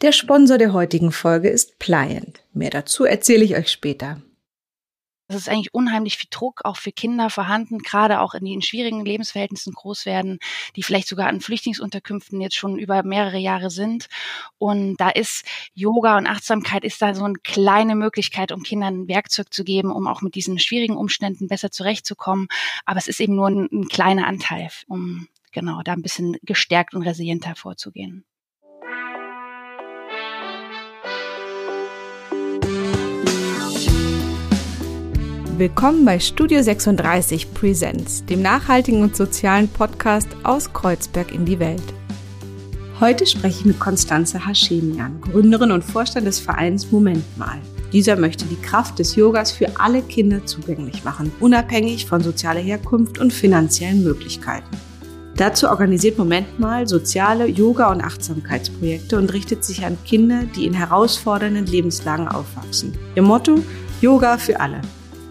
Der Sponsor der heutigen Folge ist Pliant. Mehr dazu erzähle ich euch später. Es ist eigentlich unheimlich viel Druck auch für Kinder vorhanden, gerade auch in den schwierigen Lebensverhältnissen groß werden, die vielleicht sogar an Flüchtlingsunterkünften jetzt schon über mehrere Jahre sind. Und da ist Yoga und Achtsamkeit ist da so eine kleine Möglichkeit, um Kindern ein Werkzeug zu geben, um auch mit diesen schwierigen Umständen besser zurechtzukommen. Aber es ist eben nur ein, ein kleiner Anteil, um genau da ein bisschen gestärkt und resilienter vorzugehen. Willkommen bei Studio 36 Presents, dem nachhaltigen und sozialen Podcast aus Kreuzberg in die Welt. Heute spreche ich mit Konstanze Haschemian, Gründerin und Vorstand des Vereins Moment Mal. Dieser möchte die Kraft des Yogas für alle Kinder zugänglich machen, unabhängig von sozialer Herkunft und finanziellen Möglichkeiten. Dazu organisiert Moment mal soziale Yoga- und Achtsamkeitsprojekte und richtet sich an Kinder, die in herausfordernden Lebenslagen aufwachsen. Ihr Motto Yoga für alle.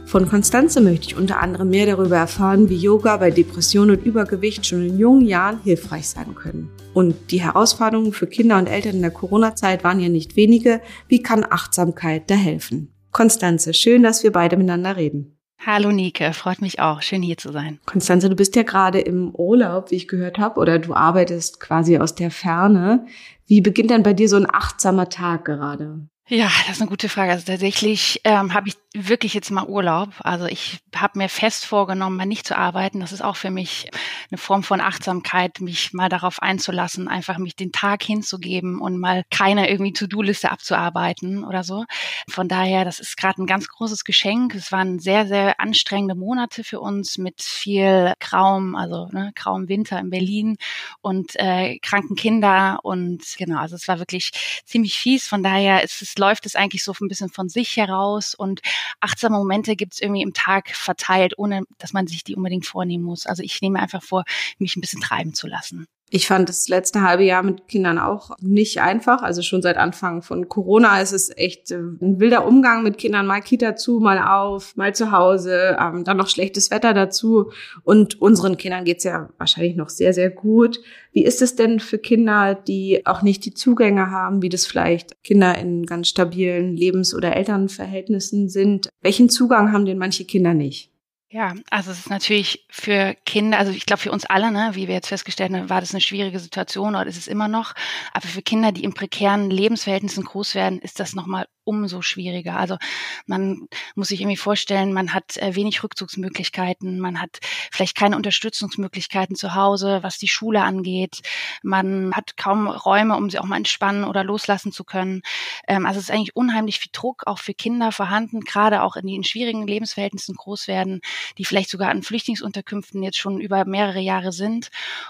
Von Konstanze möchte ich unter anderem mehr darüber erfahren, wie Yoga bei Depression und Übergewicht schon in jungen Jahren hilfreich sein können. Und die Herausforderungen für Kinder und Eltern in der Corona-Zeit waren ja nicht wenige. Wie kann Achtsamkeit da helfen? Konstanze, schön, dass wir beide miteinander reden. Hallo Nike, freut mich auch, schön hier zu sein. Konstanze, du bist ja gerade im Urlaub, wie ich gehört habe, oder du arbeitest quasi aus der Ferne. Wie beginnt denn bei dir so ein achtsamer Tag gerade? Ja, das ist eine gute Frage. Also tatsächlich ähm, habe ich wirklich jetzt mal Urlaub. Also ich habe mir fest vorgenommen, mal nicht zu arbeiten. Das ist auch für mich eine Form von Achtsamkeit, mich mal darauf einzulassen, einfach mich den Tag hinzugeben und mal keine irgendwie To-Do-Liste abzuarbeiten oder so. Von daher, das ist gerade ein ganz großes Geschenk. Es waren sehr, sehr anstrengende Monate für uns mit viel grauem, also ne, grauem Winter in Berlin und äh, kranken Kinder und genau, also es war wirklich ziemlich fies. Von daher ist es läuft es eigentlich so ein bisschen von sich heraus und achtsame Momente gibt es irgendwie im Tag verteilt, ohne dass man sich die unbedingt vornehmen muss. Also ich nehme einfach vor, mich ein bisschen treiben zu lassen. Ich fand das letzte halbe Jahr mit Kindern auch nicht einfach. Also schon seit Anfang von Corona ist es echt äh, ein wilder Umgang mit Kindern. Mal Kita zu, mal auf, mal zu Hause, ähm, dann noch schlechtes Wetter dazu. Und unseren Kindern geht's ja wahrscheinlich noch sehr, sehr gut. Wie ist es denn für Kinder, die auch nicht die Zugänge haben, wie das vielleicht Kinder in ganz stabilen Lebens- oder Elternverhältnissen sind? Welchen Zugang haben denn manche Kinder nicht? Ja, also es ist natürlich für Kinder, also ich glaube für uns alle, ne, wie wir jetzt festgestellt haben, war das eine schwierige Situation oder ist es immer noch. Aber für Kinder, die in prekären Lebensverhältnissen groß werden, ist das nochmal umso schwieriger. Also man muss sich irgendwie vorstellen, man hat äh, wenig Rückzugsmöglichkeiten, man hat vielleicht keine Unterstützungsmöglichkeiten zu Hause, was die Schule angeht. Man hat kaum Räume, um sie auch mal entspannen oder loslassen zu können. Ähm, also es ist eigentlich unheimlich viel Druck auch für Kinder vorhanden, gerade auch in den schwierigen Lebensverhältnissen groß werden, die vielleicht sogar an Flüchtlingsunterkünften jetzt schon über mehrere Jahre sind.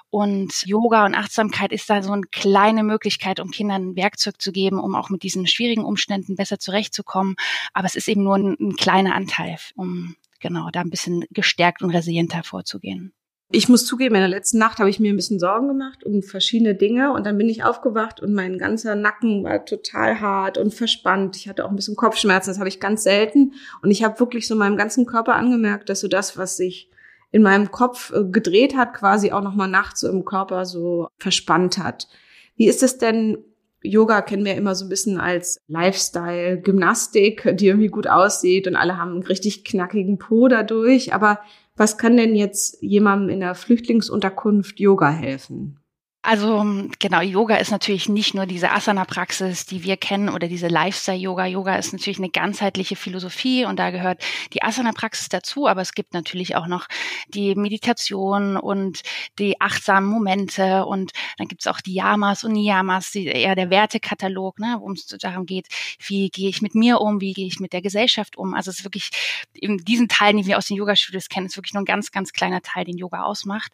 Und Yoga und Achtsamkeit ist da so eine kleine Möglichkeit, um Kindern ein Werkzeug zu geben, um auch mit diesen schwierigen Umständen besser besser zurechtzukommen. Aber es ist eben nur ein, ein kleiner Anteil, um genau da ein bisschen gestärkt und resilienter vorzugehen. Ich muss zugeben, in der letzten Nacht habe ich mir ein bisschen Sorgen gemacht um verschiedene Dinge und dann bin ich aufgewacht und mein ganzer Nacken war total hart und verspannt. Ich hatte auch ein bisschen Kopfschmerzen, das habe ich ganz selten und ich habe wirklich so meinem ganzen Körper angemerkt, dass so das, was sich in meinem Kopf äh, gedreht hat, quasi auch nochmal nachts so im Körper so verspannt hat. Wie ist es denn Yoga kennen wir immer so ein bisschen als Lifestyle, Gymnastik, die irgendwie gut aussieht und alle haben einen richtig knackigen Po dadurch. Aber was kann denn jetzt jemandem in der Flüchtlingsunterkunft Yoga helfen? Also genau, Yoga ist natürlich nicht nur diese Asana-Praxis, die wir kennen, oder diese Lifestyle-Yoga. Yoga ist natürlich eine ganzheitliche Philosophie und da gehört die Asana-Praxis dazu, aber es gibt natürlich auch noch die Meditation und die achtsamen Momente und dann gibt es auch die Yamas und Niyamas, die, eher der Wertekatalog, ne, worum es darum geht, wie gehe ich mit mir um, wie gehe ich mit der Gesellschaft um. Also es ist wirklich, in diesen Teilen, die wir aus den Yoga-Studios kennen, ist wirklich nur ein ganz, ganz kleiner Teil, den Yoga ausmacht.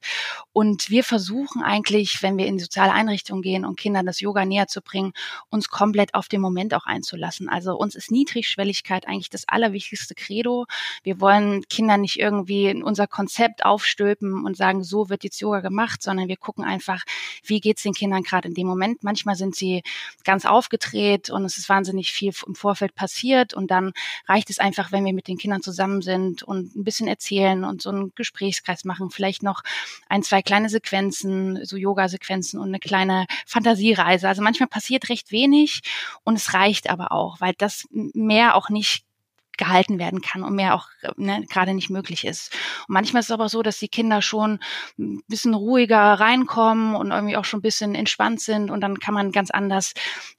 Und wir versuchen eigentlich, wenn wir wir in soziale Einrichtungen gehen, um Kindern das Yoga näher zu bringen, uns komplett auf den Moment auch einzulassen. Also uns ist Niedrigschwelligkeit eigentlich das allerwichtigste Credo. Wir wollen Kindern nicht irgendwie in unser Konzept aufstülpen und sagen, so wird jetzt Yoga gemacht, sondern wir gucken einfach, wie geht es den Kindern gerade in dem Moment. Manchmal sind sie ganz aufgedreht und es ist wahnsinnig viel im Vorfeld passiert und dann reicht es einfach, wenn wir mit den Kindern zusammen sind und ein bisschen erzählen und so einen Gesprächskreis machen, vielleicht noch ein, zwei kleine Sequenzen, so Yoga-Sequenzen Asana-Sequenzen und eine kleine Fantasiereise. Also manchmal passiert recht wenig und es reicht aber auch, weil das mehr auch nicht gehalten werden kann und mehr auch ne, gerade nicht möglich ist. Und manchmal ist es aber so, dass die Kinder schon ein bisschen ruhiger reinkommen und irgendwie auch schon ein bisschen entspannt sind und dann kann man ganz anders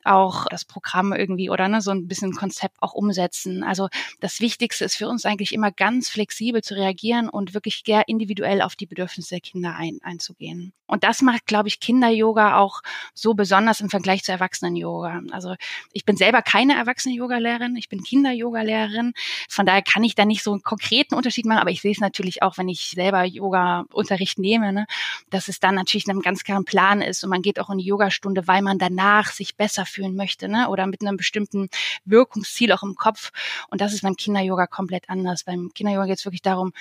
auch das Programm irgendwie oder ne, so ein bisschen Konzept auch umsetzen. Also das Wichtigste ist für uns eigentlich immer ganz flexibel zu reagieren und wirklich sehr individuell auf die Bedürfnisse der Kinder ein, einzugehen. Und das macht, glaube ich, Kinder-Yoga auch so besonders im Vergleich zu Erwachsenen-Yoga. Also ich bin selber keine Erwachsenen-Yoga-Lehrerin, ich bin Kinder-Yoga-Lehrerin. Von daher kann ich da nicht so einen konkreten Unterschied machen, aber ich sehe es natürlich auch, wenn ich selber Yoga-Unterricht nehme, ne, dass es dann natürlich einem ganz klaren Plan ist und man geht auch in die Yogastunde, weil man danach sich besser fühlen möchte ne, oder mit einem bestimmten Wirkungsziel auch im Kopf. Und das ist beim Kinder-Yoga komplett anders. Beim Kinder-Yoga geht es wirklich darum,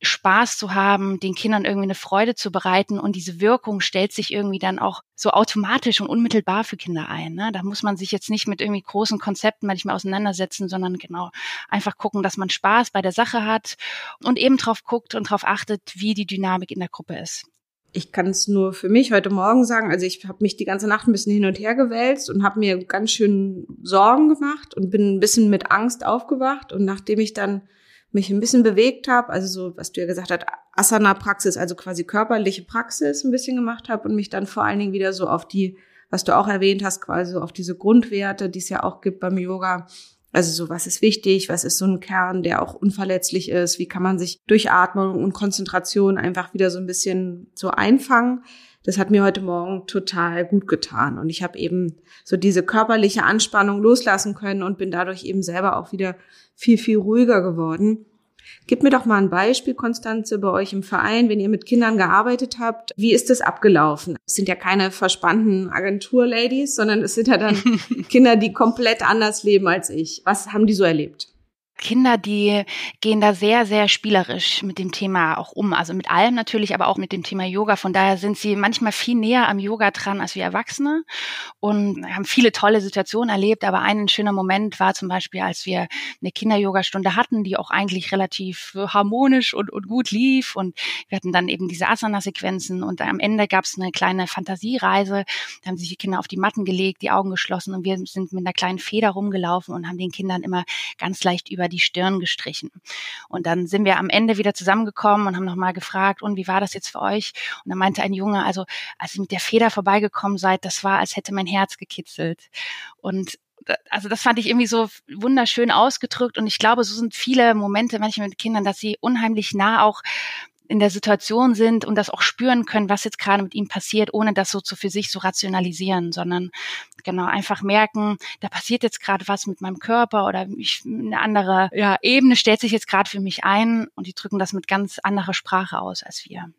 Spaß zu haben, den Kindern irgendwie eine Freude zu bereiten und diese Wirkung stellt sich irgendwie dann auch so automatisch und unmittelbar für Kinder ein. Ne? Da muss man sich jetzt nicht mit irgendwie großen Konzepten manchmal auseinandersetzen, sondern genau einfach gucken, dass man Spaß bei der Sache hat und eben drauf guckt und drauf achtet, wie die Dynamik in der Gruppe ist. Ich kann es nur für mich heute Morgen sagen. Also ich habe mich die ganze Nacht ein bisschen hin und her gewälzt und habe mir ganz schön Sorgen gemacht und bin ein bisschen mit Angst aufgewacht. Und nachdem ich dann mich ein bisschen bewegt habe, also so, was du ja gesagt hast, Asana-Praxis, also quasi körperliche Praxis ein bisschen gemacht habe und mich dann vor allen Dingen wieder so auf die, was du auch erwähnt hast, quasi auf diese Grundwerte, die es ja auch gibt beim Yoga. Also so, was ist wichtig, was ist so ein Kern, der auch unverletzlich ist, wie kann man sich durch Atmung und Konzentration einfach wieder so ein bisschen so einfangen das hat mir heute Morgen total gut getan. Und ich habe eben so diese körperliche Anspannung loslassen können und bin dadurch eben selber auch wieder viel, viel ruhiger geworden. Gib mir doch mal ein Beispiel, Konstanze, bei euch im Verein, wenn ihr mit Kindern gearbeitet habt. Wie ist das abgelaufen? Es sind ja keine verspannten Agenturladies, sondern es sind ja dann Kinder, die komplett anders leben als ich. Was haben die so erlebt? Kinder, die gehen da sehr, sehr spielerisch mit dem Thema auch um. Also mit allem natürlich, aber auch mit dem Thema Yoga. Von daher sind sie manchmal viel näher am Yoga dran als wir Erwachsene und haben viele tolle Situationen erlebt. Aber ein schöner Moment war zum Beispiel, als wir eine Kinder-Yoga-Stunde hatten, die auch eigentlich relativ harmonisch und, und gut lief. Und wir hatten dann eben diese Asana-Sequenzen und am Ende gab es eine kleine Fantasiereise. Da haben sich die Kinder auf die Matten gelegt, die Augen geschlossen und wir sind mit einer kleinen Feder rumgelaufen und haben den Kindern immer ganz leicht über die Stirn gestrichen. Und dann sind wir am Ende wieder zusammengekommen und haben nochmal gefragt, und wie war das jetzt für euch? Und dann meinte ein Junge, also als ihr mit der Feder vorbeigekommen seid, das war, als hätte mein Herz gekitzelt. Und also das fand ich irgendwie so wunderschön ausgedrückt und ich glaube, so sind viele Momente manchmal mit Kindern, dass sie unheimlich nah auch in der Situation sind und das auch spüren können, was jetzt gerade mit ihm passiert, ohne das so zu für sich so rationalisieren, sondern genau einfach merken, da passiert jetzt gerade was mit meinem Körper oder ich, eine andere ja, Ebene stellt sich jetzt gerade für mich ein und die drücken das mit ganz anderer Sprache aus als wir.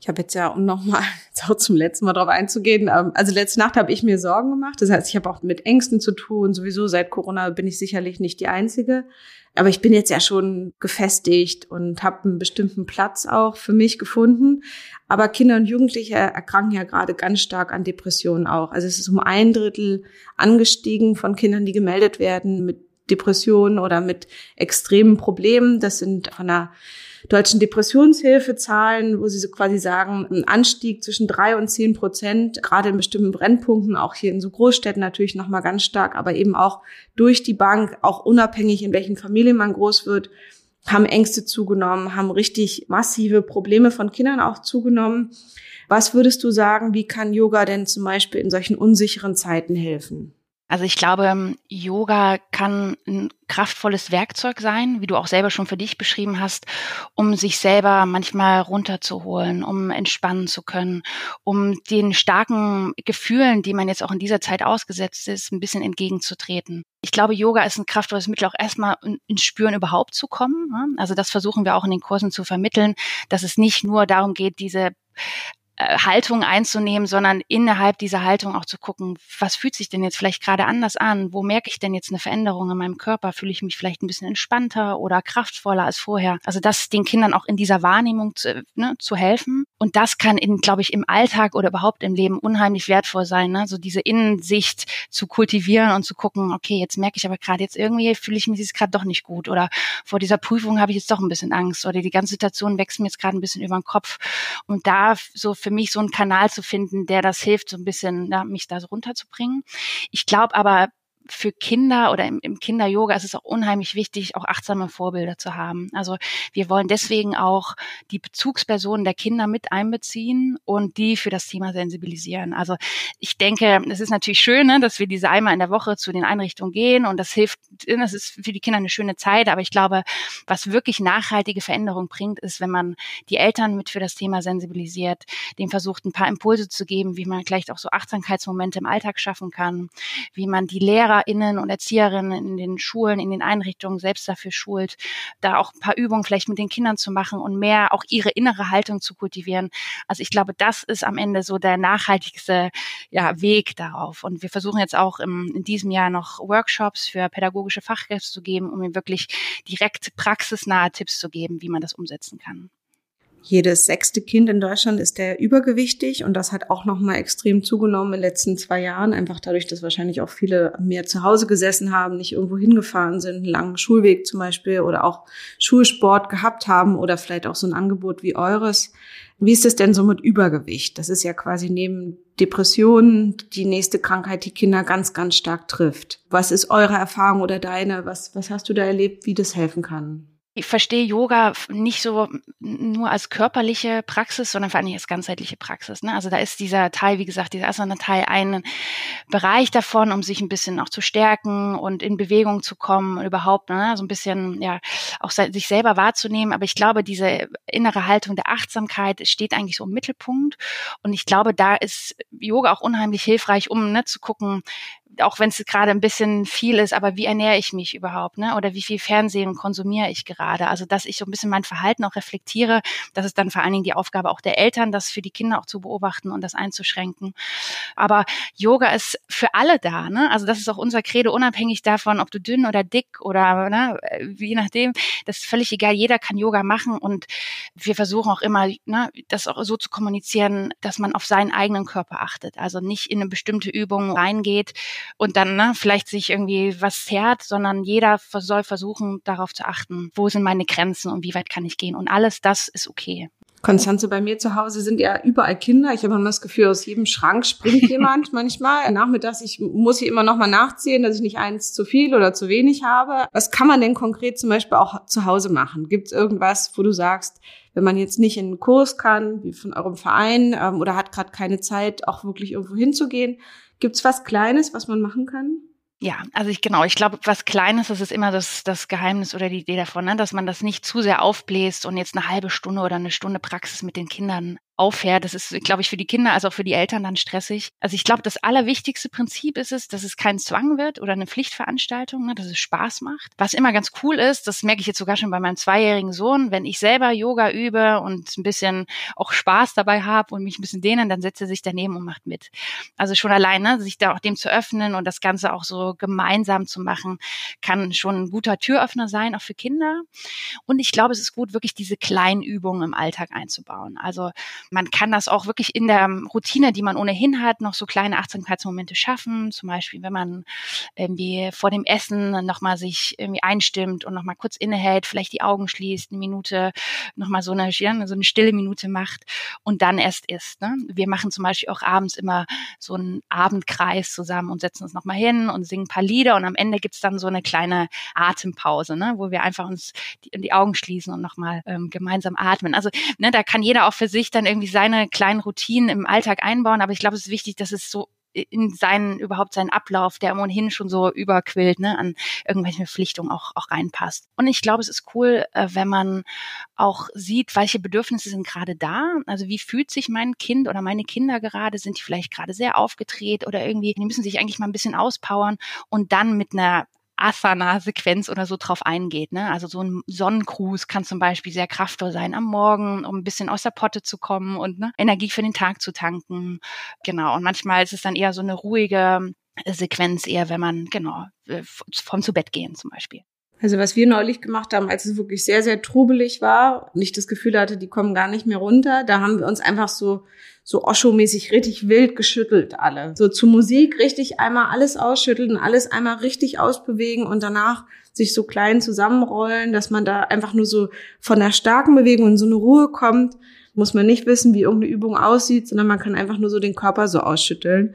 Ich habe jetzt ja, um nochmal auch zum letzten Mal drauf einzugehen, ähm, also letzte Nacht habe ich mir Sorgen gemacht. Das heißt, ich habe auch mit Ängsten zu tun. Sowieso seit Corona bin ich sicherlich nicht die Einzige. Aber ich bin jetzt ja schon gefestigt und habe einen bestimmten Platz auch für mich gefunden. Aber Kinder und Jugendliche erkranken ja gerade ganz stark an Depressionen auch. Also es ist um ein Drittel angestiegen von Kindern, die gemeldet werden mit Depressionen oder mit extremen Problemen. Das sind von der deutschen Depressionshilfe Zahlen, wo sie so quasi sagen, ein Anstieg zwischen drei und zehn Prozent, gerade in bestimmten Brennpunkten, auch hier in so Großstädten natürlich nochmal ganz stark, aber eben auch durch die Bank, auch unabhängig in welchen Familien man groß wird, haben Ängste zugenommen, haben richtig massive Probleme von Kindern auch zugenommen. Was würdest du sagen, wie kann Yoga denn zum Beispiel in solchen unsicheren Zeiten helfen? Also ich glaube, Yoga kann ein kraftvolles Werkzeug sein, wie du auch selber schon für dich beschrieben hast, um sich selber manchmal runterzuholen, um entspannen zu können, um den starken Gefühlen, die man jetzt auch in dieser Zeit ausgesetzt ist, ein bisschen entgegenzutreten. Ich glaube, Yoga ist ein kraftvolles Mittel, auch erstmal ins Spüren überhaupt zu kommen. Ne? Also das versuchen wir auch in den Kursen zu vermitteln, dass es nicht nur darum geht, diese Haltung einzunehmen, sondern innerhalb dieser Haltung auch zu gucken, was fühlt sich denn jetzt vielleicht gerade anders an? Wo merke ich denn jetzt eine Veränderung in meinem Körper? Fühle ich mich vielleicht ein bisschen entspannter oder kraftvoller als vorher? Also das den Kindern auch in dieser Wahrnehmung zu, ne, zu helfen. Und das kann in, glaube ich, im Alltag oder überhaupt im Leben unheimlich wertvoll sein. Ne? So diese Innensicht zu kultivieren und zu gucken, okay, jetzt merke ich aber gerade jetzt irgendwie fühle ich mich jetzt gerade doch nicht gut oder vor dieser Prüfung habe ich jetzt doch ein bisschen Angst oder die ganze Situation wächst mir jetzt gerade ein bisschen über den Kopf. Und da so für mich so einen Kanal zu finden, der das hilft, so ein bisschen ja, mich da so runterzubringen. Ich glaube aber, für Kinder oder im, im Kinder-Yoga ist es auch unheimlich wichtig, auch achtsame Vorbilder zu haben. Also wir wollen deswegen auch die Bezugspersonen der Kinder mit einbeziehen und die für das Thema sensibilisieren. Also ich denke, es ist natürlich schön, ne, dass wir diese einmal in der Woche zu den Einrichtungen gehen und das hilft, das ist für die Kinder eine schöne Zeit. Aber ich glaube, was wirklich nachhaltige Veränderung bringt, ist, wenn man die Eltern mit für das Thema sensibilisiert, dem versucht, ein paar Impulse zu geben, wie man vielleicht auch so Achtsamkeitsmomente im Alltag schaffen kann, wie man die Lehrer LehrerInnen und Erzieherinnen in den Schulen, in den Einrichtungen selbst dafür schult, da auch ein paar Übungen vielleicht mit den Kindern zu machen und mehr auch ihre innere Haltung zu kultivieren. Also ich glaube, das ist am Ende so der nachhaltigste ja, Weg darauf. Und wir versuchen jetzt auch im, in diesem Jahr noch Workshops für pädagogische Fachkräfte zu geben, um ihnen wirklich direkt praxisnahe Tipps zu geben, wie man das umsetzen kann jedes sechste Kind in Deutschland ist der übergewichtig und das hat auch nochmal extrem zugenommen in den letzten zwei Jahren, einfach dadurch, dass wahrscheinlich auch viele mehr zu Hause gesessen haben, nicht irgendwo hingefahren sind, einen langen Schulweg zum Beispiel oder auch Schulsport gehabt haben oder vielleicht auch so ein Angebot wie eures. Wie ist es denn so mit Übergewicht? Das ist ja quasi neben Depressionen die nächste Krankheit, die Kinder ganz, ganz stark trifft. Was ist eure Erfahrung oder deine? Was, was hast du da erlebt, wie das helfen kann? Ich verstehe Yoga nicht so nur als körperliche Praxis, sondern vor allem als ganzheitliche Praxis. Ne? Also da ist dieser Teil, wie gesagt, dieser Asana-Teil ein Bereich davon, um sich ein bisschen auch zu stärken und in Bewegung zu kommen und überhaupt ne? so ein bisschen ja auch sich selber wahrzunehmen. Aber ich glaube, diese innere Haltung der Achtsamkeit steht eigentlich so im Mittelpunkt. Und ich glaube, da ist Yoga auch unheimlich hilfreich, um ne, zu gucken, auch wenn es gerade ein bisschen viel ist, aber wie ernähre ich mich überhaupt, ne? Oder wie viel Fernsehen konsumiere ich gerade? Also, dass ich so ein bisschen mein Verhalten auch reflektiere, das ist dann vor allen Dingen die Aufgabe auch der Eltern, das für die Kinder auch zu beobachten und das einzuschränken. Aber Yoga ist für alle da, ne? Also, das ist auch unser Credo, unabhängig davon, ob du dünn oder dick oder, ne, je nachdem, das ist völlig egal. Jeder kann Yoga machen und wir versuchen auch immer, ne, das auch so zu kommunizieren, dass man auf seinen eigenen Körper achtet. Also nicht in eine bestimmte Übung reingeht und dann ne, vielleicht sich irgendwie was zerrt, sondern jeder soll versuchen, darauf zu achten, wo sind meine Grenzen und wie weit kann ich gehen. Und alles das ist okay. Konstanze, bei mir zu Hause sind ja überall Kinder. Ich habe immer das Gefühl, aus jedem Schrank springt jemand manchmal. Nachmittags, ich muss hier immer noch mal nachzählen, dass ich nicht eins zu viel oder zu wenig habe. Was kann man denn konkret zum Beispiel auch zu Hause machen? Gibt es irgendwas, wo du sagst, wenn man jetzt nicht in einen Kurs kann, wie von eurem Verein, ähm, oder hat gerade keine Zeit, auch wirklich irgendwo hinzugehen, Gibt es was Kleines, was man machen kann? Ja, also ich genau, ich glaube, was Kleines, das ist immer das, das Geheimnis oder die Idee davon, ne? dass man das nicht zu sehr aufbläst und jetzt eine halbe Stunde oder eine Stunde Praxis mit den Kindern auffährt. Das ist, glaube ich, für die Kinder als auch für die Eltern dann stressig. Also ich glaube, das allerwichtigste Prinzip ist es, dass es kein Zwang wird oder eine Pflichtveranstaltung, ne, dass es Spaß macht. Was immer ganz cool ist, das merke ich jetzt sogar schon bei meinem zweijährigen Sohn, wenn ich selber Yoga übe und ein bisschen auch Spaß dabei habe und mich ein bisschen dehnen, dann setzt er sich daneben und macht mit. Also schon alleine, sich da auch dem zu öffnen und das Ganze auch so gemeinsam zu machen, kann schon ein guter Türöffner sein, auch für Kinder. Und ich glaube, es ist gut, wirklich diese kleinen Übungen im Alltag einzubauen. Also man kann das auch wirklich in der Routine, die man ohnehin hat, noch so kleine Achtsamkeitsmomente schaffen. Zum Beispiel, wenn man irgendwie vor dem Essen nochmal sich irgendwie einstimmt und nochmal kurz innehält, vielleicht die Augen schließt, eine Minute, nochmal so eine, so eine stille Minute macht und dann erst isst. Ne? Wir machen zum Beispiel auch abends immer so einen Abendkreis zusammen und setzen uns nochmal hin und singen ein paar Lieder und am Ende gibt's dann so eine kleine Atempause, ne? wo wir einfach uns die, die Augen schließen und nochmal ähm, gemeinsam atmen. Also ne, da kann jeder auch für sich dann irgendwie seine kleinen Routinen im Alltag einbauen, aber ich glaube, es ist wichtig, dass es so in seinen überhaupt seinen Ablauf, der ohnehin schon so überquillt, ne, an irgendwelche Verpflichtungen auch auch reinpasst. Und ich glaube, es ist cool, äh, wenn man auch sieht, welche Bedürfnisse sind gerade da. Also wie fühlt sich mein Kind oder meine Kinder gerade? Sind die vielleicht gerade sehr aufgedreht oder irgendwie, die müssen sich eigentlich mal ein bisschen auspowern und dann mit einer Asana-Sequenz oder so drauf eingeht. Ne? Also so ein Sonnengruß kann zum Beispiel sehr kraftvoll sein am Morgen, um ein bisschen aus der Potte zu kommen und ne, Energie für den Tag zu tanken. Genau. Und manchmal ist es dann eher so eine ruhige Sequenz, eher wenn man, genau, äh, vom zu Bett gehen zum Beispiel. Also was wir neulich gemacht haben, als es wirklich sehr, sehr trubelig war und ich das Gefühl hatte, die kommen gar nicht mehr runter, da haben wir uns einfach so, so Osho-mäßig richtig wild geschüttelt alle. So zu Musik richtig einmal alles ausschütteln, alles einmal richtig ausbewegen und danach sich so klein zusammenrollen, dass man da einfach nur so von der starken Bewegung in so eine Ruhe kommt. muss man nicht wissen, wie irgendeine Übung aussieht, sondern man kann einfach nur so den Körper so ausschütteln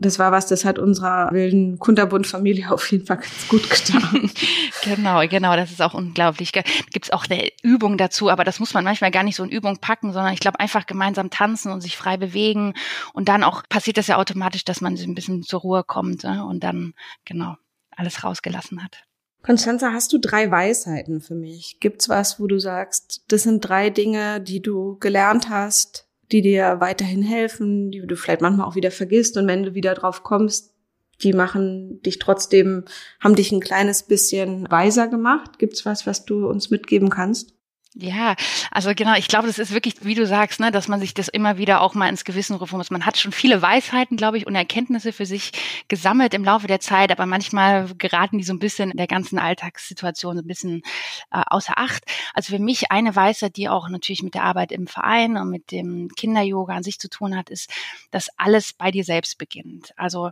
das war was, das hat unserer wilden Kunterbund-Familie auf jeden Fall ganz gut getan. genau, genau, das ist auch unglaublich. Gibt es auch eine Übung dazu, aber das muss man manchmal gar nicht so in Übung packen, sondern ich glaube einfach gemeinsam tanzen und sich frei bewegen und dann auch passiert das ja automatisch, dass man ein bisschen zur Ruhe kommt ne? und dann genau alles rausgelassen hat. Konstanza, hast du drei Weisheiten für mich? Gibt's was, wo du sagst, das sind drei Dinge, die du gelernt hast, die dir weiterhin helfen, die du vielleicht manchmal auch wieder vergisst und wenn du wieder drauf kommst, die machen dich trotzdem, haben dich ein kleines bisschen weiser gemacht. Gibt's was, was du uns mitgeben kannst? Ja, also genau, ich glaube, das ist wirklich, wie du sagst, ne, dass man sich das immer wieder auch mal ins Gewissen rufen muss. Man hat schon viele Weisheiten, glaube ich, und Erkenntnisse für sich gesammelt im Laufe der Zeit, aber manchmal geraten die so ein bisschen in der ganzen Alltagssituation so ein bisschen äh, außer Acht. Also für mich eine Weisheit, die auch natürlich mit der Arbeit im Verein und mit dem Kinder-Yoga an sich zu tun hat, ist, dass alles bei dir selbst beginnt. Also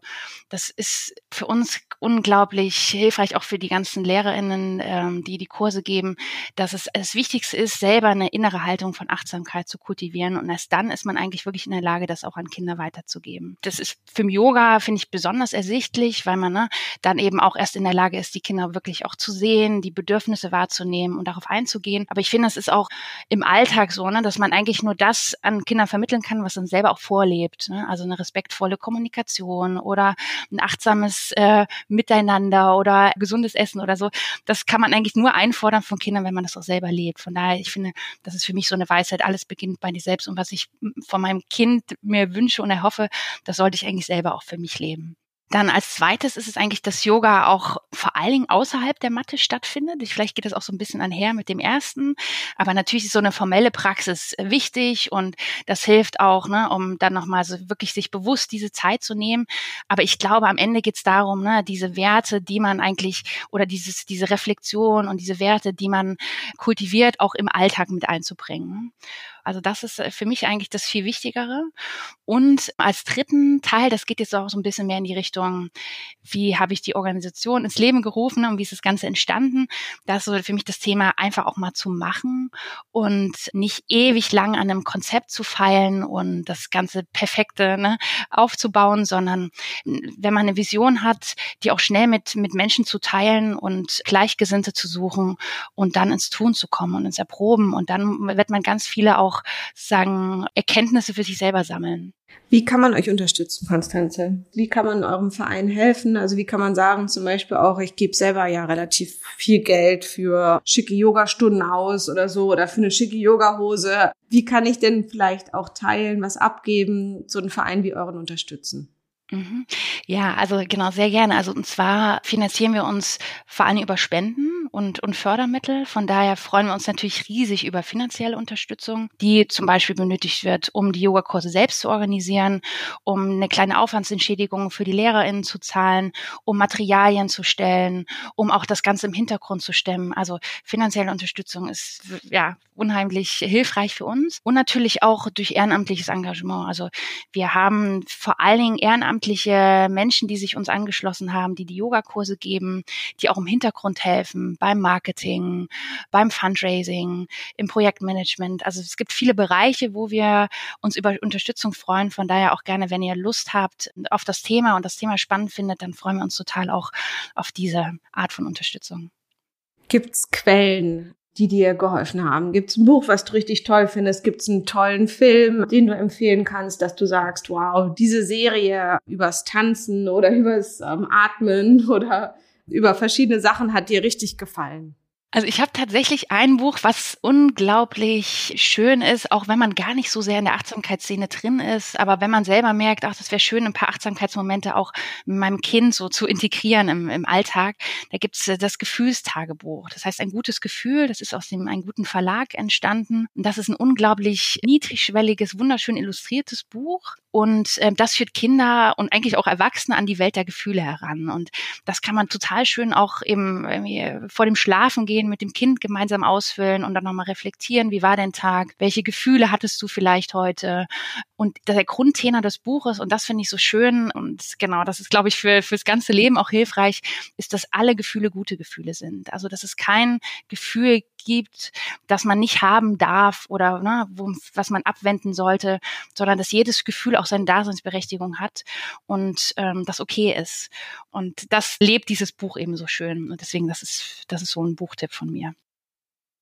das ist für uns unglaublich hilfreich, auch für die ganzen LehrerInnen, ähm, die die Kurse geben, dass es das Wichtigste Wichtigste ist, selber eine innere Haltung von Achtsamkeit zu kultivieren und erst dann ist man eigentlich wirklich in der Lage, das auch an Kinder weiterzugeben. Das ist für den Yoga, finde ich, besonders ersichtlich, weil man ne, dann eben auch erst in der Lage ist, die Kinder wirklich auch zu sehen, die Bedürfnisse wahrzunehmen und darauf einzugehen. Aber ich finde, es ist auch im Alltag so, ne, dass man eigentlich nur das an Kinder vermitteln kann, was man selber auch vorlebt. Ne? Also eine respektvolle Kommunikation oder ein achtsames äh, Miteinander oder gesundes Essen oder so. Das kann man eigentlich nur einfordern von Kindern, wenn man das auch selber lebt. Von daher, ich finde, das ist für mich so eine Weisheit, alles beginnt bei dir selbst und was ich von meinem Kind mir wünsche und erhoffe, das sollte ich eigentlich selber auch für mich leben. Dann als zweites ist es eigentlich, dass Yoga auch vor allen Dingen außerhalb der Matte stattfindet. Vielleicht geht das auch so ein bisschen einher mit dem ersten. Aber natürlich ist so eine formelle Praxis wichtig und das hilft auch, ne, um dann nochmal so wirklich sich bewusst diese Zeit zu nehmen. Aber ich glaube, am Ende geht es darum, ne, diese Werte, die man eigentlich oder dieses, diese Reflexion und diese Werte, die man kultiviert, auch im Alltag mit einzubringen. Also das ist äh, für mich eigentlich das viel Wichtigere. Und als dritten Teil, das geht jetzt auch so ein bisschen mehr in die Richtung, wie habe ich die Organisation ins Leben gerufen und wie ist das Ganze entstanden. Das ist für mich das Thema, einfach auch mal zu machen und nicht ewig lang an einem Konzept zu feilen und das Ganze perfekte ne, aufzubauen, sondern wenn man eine Vision hat, die auch schnell mit, mit Menschen zu teilen und Gleichgesinnte zu suchen und dann ins Tun zu kommen und ins Erproben. Und dann wird man ganz viele auch sagen Erkenntnisse für sich selber sammeln. Wie kann man euch unterstützen, Konstanze? Wie kann man eurem Verein helfen? Also wie kann man sagen, zum Beispiel auch, ich gebe selber ja relativ viel Geld für schicke Yoga-Stunden aus oder so oder für eine schicke Yoga-Hose. Wie kann ich denn vielleicht auch teilen, was abgeben, so einen Verein wie euren unterstützen? Mhm. Ja, also genau, sehr gerne. Also und zwar finanzieren wir uns vor allem über Spenden und, und Fördermittel. Von daher freuen wir uns natürlich riesig über finanzielle Unterstützung, die zum Beispiel benötigt wird, um die Yogakurse selbst zu organisieren, um eine kleine Aufwandsentschädigung für die LehrerInnen zu zahlen, um Materialien zu stellen, um auch das Ganze im Hintergrund zu stemmen. Also finanzielle Unterstützung ist ja unheimlich hilfreich für uns und natürlich auch durch ehrenamtliches Engagement. Also wir haben vor allen Dingen ehrenamtliche Menschen, die sich uns angeschlossen haben, die die Yogakurse geben, die auch im Hintergrund helfen, beim Marketing, beim Fundraising, im Projektmanagement. Also es gibt viele Bereiche, wo wir uns über Unterstützung freuen. Von daher auch gerne, wenn ihr Lust habt auf das Thema und das Thema spannend findet, dann freuen wir uns total auch auf diese Art von Unterstützung. Gibt's Quellen, die dir geholfen haben? Gibt es ein Buch, was du richtig toll findest? Gibt es einen tollen Film, den du empfehlen kannst, dass du sagst, wow, diese Serie übers Tanzen oder übers ähm, Atmen oder über verschiedene Sachen hat dir richtig gefallen? Also ich habe tatsächlich ein Buch, was unglaublich schön ist, auch wenn man gar nicht so sehr in der Achtsamkeitsszene drin ist, aber wenn man selber merkt, ach, das wäre schön, ein paar Achtsamkeitsmomente auch mit meinem Kind so zu integrieren im, im Alltag, da gibt's äh, das Gefühlstagebuch. Das heißt, ein gutes Gefühl, das ist aus dem einem guten Verlag entstanden. Und das ist ein unglaublich niedrigschwelliges, wunderschön illustriertes Buch. Und äh, das führt Kinder und eigentlich auch Erwachsene an die Welt der Gefühle heran. Und das kann man total schön auch eben vor dem Schlafen gehen mit dem Kind gemeinsam ausfüllen und dann nochmal reflektieren, wie war dein Tag, welche Gefühle hattest du vielleicht heute. Und der Grundtenor des Buches, und das finde ich so schön, und genau, das ist, glaube ich, für fürs ganze Leben auch hilfreich, ist, dass alle Gefühle gute Gefühle sind. Also dass es kein Gefühl gibt, das man nicht haben darf oder ne, wo, was man abwenden sollte, sondern dass jedes Gefühl auch seine Daseinsberechtigung hat und ähm, das okay ist. Und das lebt dieses Buch eben so schön. Und deswegen, das ist, das ist so ein Buchtipp von mir.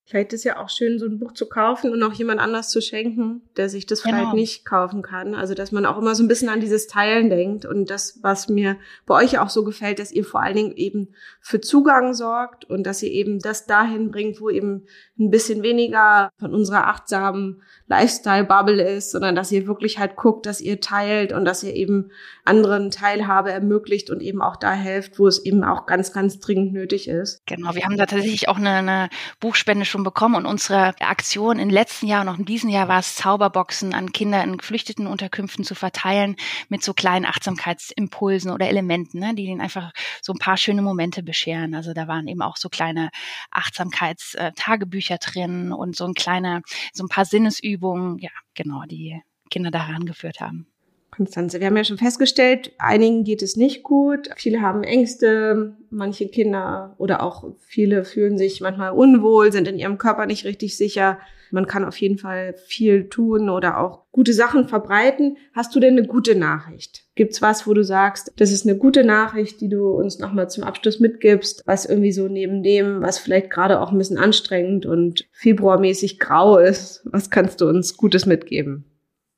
Vielleicht ist ja auch schön, so ein Buch zu kaufen und auch jemand anders zu schenken, der sich das vielleicht genau. nicht kaufen kann. Also, dass man auch immer so ein bisschen an dieses Teilen denkt. Und das, was mir bei euch auch so gefällt, dass ihr vor allen Dingen eben für Zugang sorgt und dass ihr eben das dahin bringt, wo eben ein bisschen weniger von unserer achtsamen Lifestyle-Bubble ist, sondern dass ihr wirklich halt guckt, dass ihr teilt und dass ihr eben anderen Teilhabe ermöglicht und eben auch da helft, wo es eben auch ganz, ganz dringend nötig ist. Genau, wir haben da tatsächlich auch eine, eine Buchspende schon bekommen und unsere Aktion im letzten Jahr und auch in diesem Jahr war es Zauberboxen an Kinder in geflüchteten Unterkünften zu verteilen mit so kleinen Achtsamkeitsimpulsen oder Elementen, ne, die ihnen einfach so ein paar schöne Momente bescheren. Also da waren eben auch so kleine Achtsamkeitstagebücher drin und so ein kleiner, so ein paar Sinnesübungen, ja, genau, die Kinder daran geführt haben. Konstanze, wir haben ja schon festgestellt, einigen geht es nicht gut. Viele haben Ängste, manche Kinder oder auch viele fühlen sich manchmal unwohl, sind in ihrem Körper nicht richtig sicher. Man kann auf jeden Fall viel tun oder auch gute Sachen verbreiten. Hast du denn eine gute Nachricht? Gibt's was, wo du sagst, das ist eine gute Nachricht, die du uns nochmal zum Abschluss mitgibst, was irgendwie so neben dem, was vielleicht gerade auch ein bisschen anstrengend und februarmäßig grau ist, was kannst du uns Gutes mitgeben?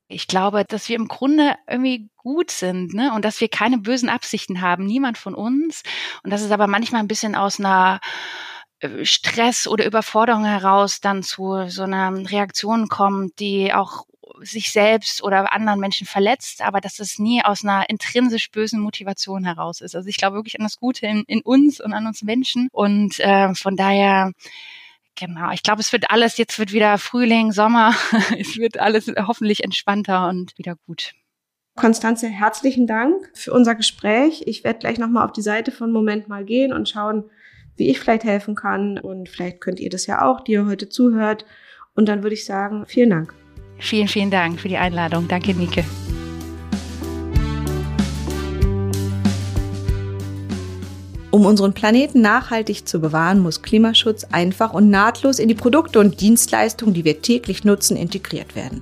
Ich glaube, dass wir im Grunde irgendwie gut sind, ne? Und dass wir keine bösen Absichten haben, niemand von uns. Und dass es aber manchmal ein bisschen aus einer äh, Stress oder Überforderung heraus dann zu so einer Reaktion kommt, die auch sich selbst oder anderen Menschen verletzt, aber dass es nie aus einer intrinsisch bösen Motivation heraus ist. Also ich glaube wirklich an das Gute in, in uns und an uns Menschen. Und äh, von daher Genau, ich glaube, es wird alles, jetzt wird wieder Frühling, Sommer, es wird alles hoffentlich entspannter und wieder gut. Konstanze, herzlichen Dank für unser Gespräch. Ich werde gleich nochmal auf die Seite von Moment mal gehen und schauen, wie ich vielleicht helfen kann. Und vielleicht könnt ihr das ja auch, die ihr heute zuhört. Und dann würde ich sagen, vielen Dank. Vielen, vielen Dank für die Einladung. Danke, Nike. Um unseren Planeten nachhaltig zu bewahren, muss Klimaschutz einfach und nahtlos in die Produkte und Dienstleistungen, die wir täglich nutzen, integriert werden.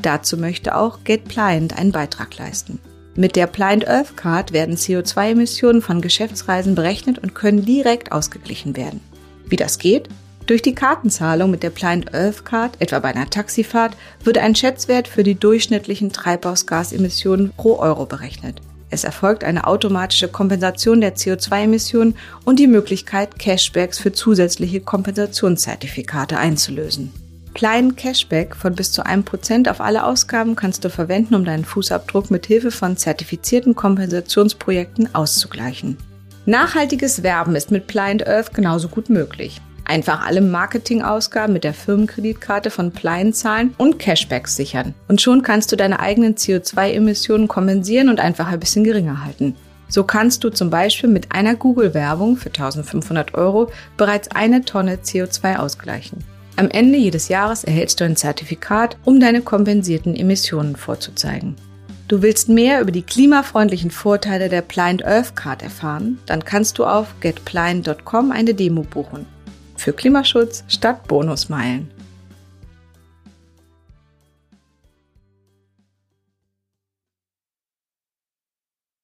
Dazu möchte auch GetPliant einen Beitrag leisten. Mit der Pliant Earth Card werden CO2-Emissionen von Geschäftsreisen berechnet und können direkt ausgeglichen werden. Wie das geht? Durch die Kartenzahlung mit der Pliant Earth Card, etwa bei einer Taxifahrt, wird ein Schätzwert für die durchschnittlichen Treibhausgasemissionen pro Euro berechnet. Es erfolgt eine automatische Kompensation der CO2-Emissionen und die Möglichkeit, Cashbacks für zusätzliche Kompensationszertifikate einzulösen. Kleinen Cashback von bis zu einem Prozent auf alle Ausgaben kannst du verwenden, um deinen Fußabdruck mit Hilfe von zertifizierten Kompensationsprojekten auszugleichen. Nachhaltiges Werben ist mit Pliant Earth genauso gut möglich. Einfach alle Marketingausgaben mit der Firmenkreditkarte von Plein zahlen und Cashbacks sichern. Und schon kannst du deine eigenen CO2-Emissionen kompensieren und einfach ein bisschen geringer halten. So kannst du zum Beispiel mit einer Google-Werbung für 1500 Euro bereits eine Tonne CO2 ausgleichen. Am Ende jedes Jahres erhältst du ein Zertifikat, um deine kompensierten Emissionen vorzuzeigen. Du willst mehr über die klimafreundlichen Vorteile der Pliant Earth Card erfahren? Dann kannst du auf getpliant.com eine Demo buchen für Klimaschutz statt Bonusmeilen.